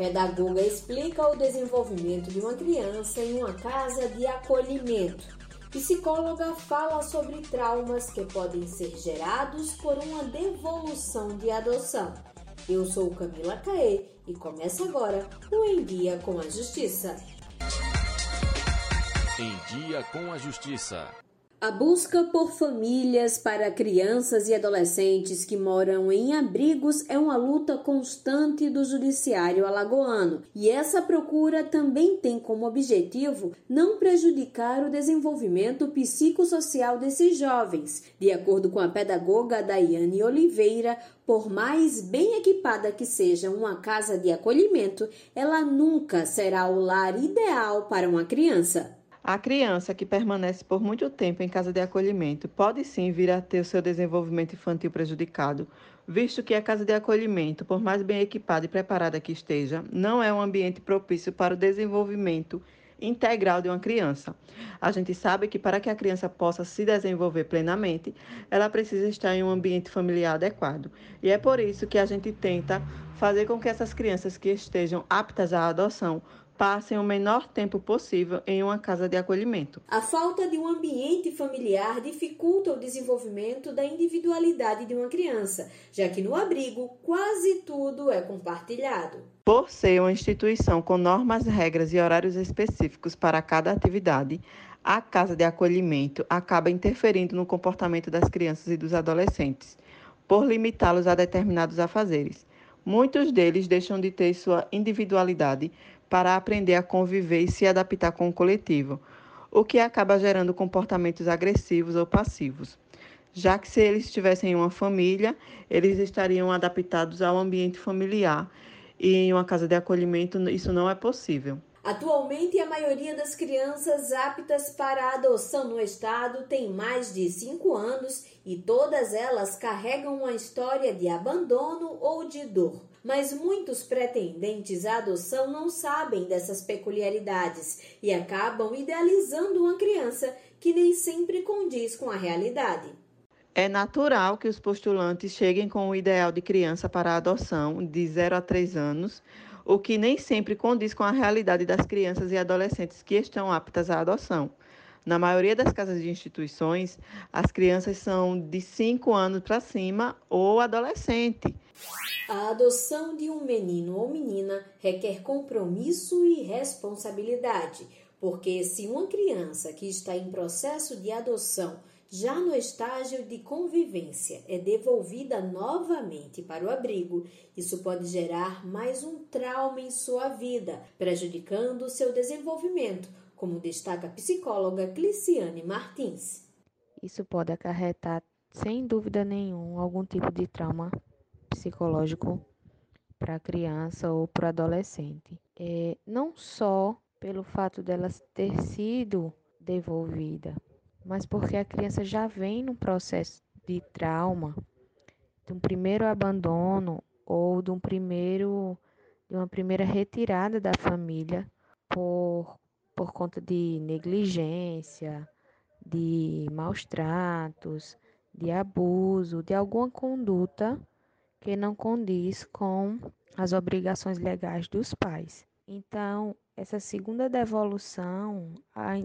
Pedagoga explica o desenvolvimento de uma criança em uma casa de acolhimento. Psicóloga fala sobre traumas que podem ser gerados por uma devolução de adoção. Eu sou Camila Caê e começa agora o Em Dia com a Justiça. Em Dia com a Justiça. A busca por famílias para crianças e adolescentes que moram em abrigos é uma luta constante do judiciário alagoano, e essa procura também tem como objetivo não prejudicar o desenvolvimento psicossocial desses jovens. De acordo com a pedagoga Daiane Oliveira, por mais bem equipada que seja uma casa de acolhimento, ela nunca será o lar ideal para uma criança. A criança que permanece por muito tempo em casa de acolhimento pode sim vir a ter o seu desenvolvimento infantil prejudicado, visto que a casa de acolhimento, por mais bem equipada e preparada que esteja, não é um ambiente propício para o desenvolvimento integral de uma criança. A gente sabe que para que a criança possa se desenvolver plenamente, ela precisa estar em um ambiente familiar adequado. E é por isso que a gente tenta fazer com que essas crianças que estejam aptas à adoção passem o menor tempo possível em uma casa de acolhimento. A falta de um ambiente familiar dificulta o desenvolvimento da individualidade de uma criança, já que no abrigo quase tudo é compartilhado. Por ser uma instituição com normas, regras e horários específicos para cada atividade, a casa de acolhimento acaba interferindo no comportamento das crianças e dos adolescentes, por limitá-los a determinados afazeres. Muitos deles deixam de ter sua individualidade para aprender a conviver e se adaptar com o coletivo, o que acaba gerando comportamentos agressivos ou passivos. Já que se eles tivessem uma família, eles estariam adaptados ao ambiente familiar e em uma casa de acolhimento isso não é possível. Atualmente, a maioria das crianças aptas para a adoção no estado tem mais de 5 anos e todas elas carregam uma história de abandono ou de dor mas muitos pretendentes à adoção não sabem dessas peculiaridades e acabam idealizando uma criança que nem sempre condiz com a realidade. É natural que os postulantes cheguem com o ideal de criança para adoção de 0 a 3 anos, o que nem sempre condiz com a realidade das crianças e adolescentes que estão aptas à adoção. Na maioria das casas de instituições, as crianças são de 5 anos para cima ou adolescente. A adoção de um menino ou menina requer compromisso e responsabilidade, porque se uma criança que está em processo de adoção já no estágio de convivência é devolvida novamente para o abrigo, isso pode gerar mais um trauma em sua vida, prejudicando seu desenvolvimento, como destaca a psicóloga Cliciane Martins. Isso pode acarretar, sem dúvida nenhuma, algum tipo de trauma psicológico para a criança ou para o adolescente. É, não só pelo fato dela ter sido devolvida, mas porque a criança já vem num processo de trauma, de um primeiro abandono ou de um primeiro de uma primeira retirada da família por, por conta de negligência, de maus tratos, de abuso, de alguma conduta que não condiz com as obrigações legais dos pais. Então, essa segunda devolução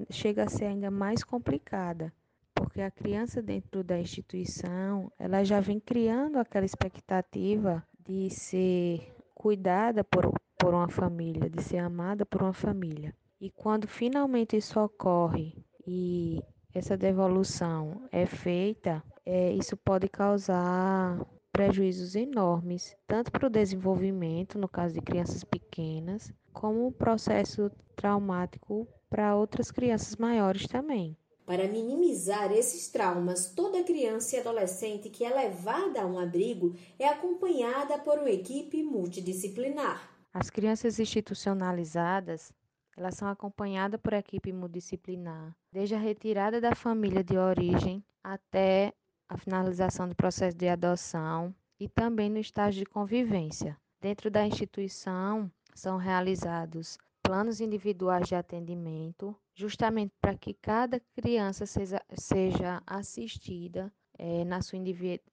chega a ser ainda mais complicada, porque a criança dentro da instituição, ela já vem criando aquela expectativa de ser cuidada por, por uma família, de ser amada por uma família. E quando finalmente isso ocorre e essa devolução é feita, é, isso pode causar prejuízos enormes, tanto para o desenvolvimento, no caso de crianças pequenas, como um processo traumático para outras crianças maiores também. Para minimizar esses traumas, toda criança e adolescente que é levada a um abrigo é acompanhada por uma equipe multidisciplinar. As crianças institucionalizadas elas são acompanhadas por equipe multidisciplinar, desde a retirada da família de origem até a finalização do processo de adoção e também no estágio de convivência. Dentro da instituição, são realizados planos individuais de atendimento, justamente para que cada criança seja, seja assistida é, na sua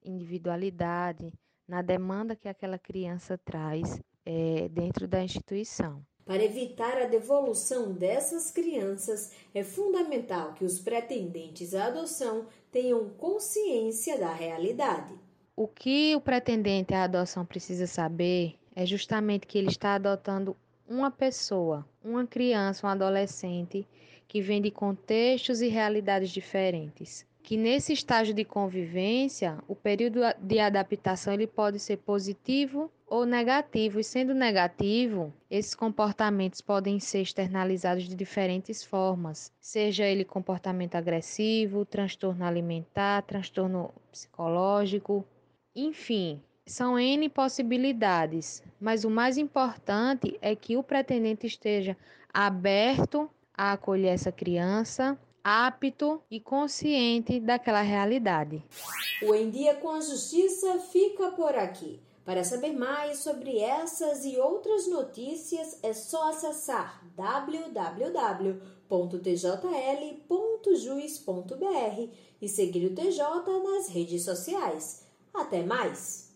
individualidade, na demanda que aquela criança traz, é, dentro da instituição. Para evitar a devolução dessas crianças, é fundamental que os pretendentes à adoção tenham consciência da realidade. O que o pretendente à adoção precisa saber é justamente que ele está adotando uma pessoa, uma criança, um adolescente que vem de contextos e realidades diferentes. Que nesse estágio de convivência, o período de adaptação ele pode ser positivo ou negativo, e sendo negativo, esses comportamentos podem ser externalizados de diferentes formas, seja ele comportamento agressivo, transtorno alimentar, transtorno psicológico, enfim, são N possibilidades, mas o mais importante é que o pretendente esteja aberto a acolher essa criança, apto e consciente daquela realidade. O Em Dia com a Justiça fica por aqui. Para saber mais sobre essas e outras notícias, é só acessar www.tjl.juiz.br e seguir o TJ nas redes sociais. Até mais!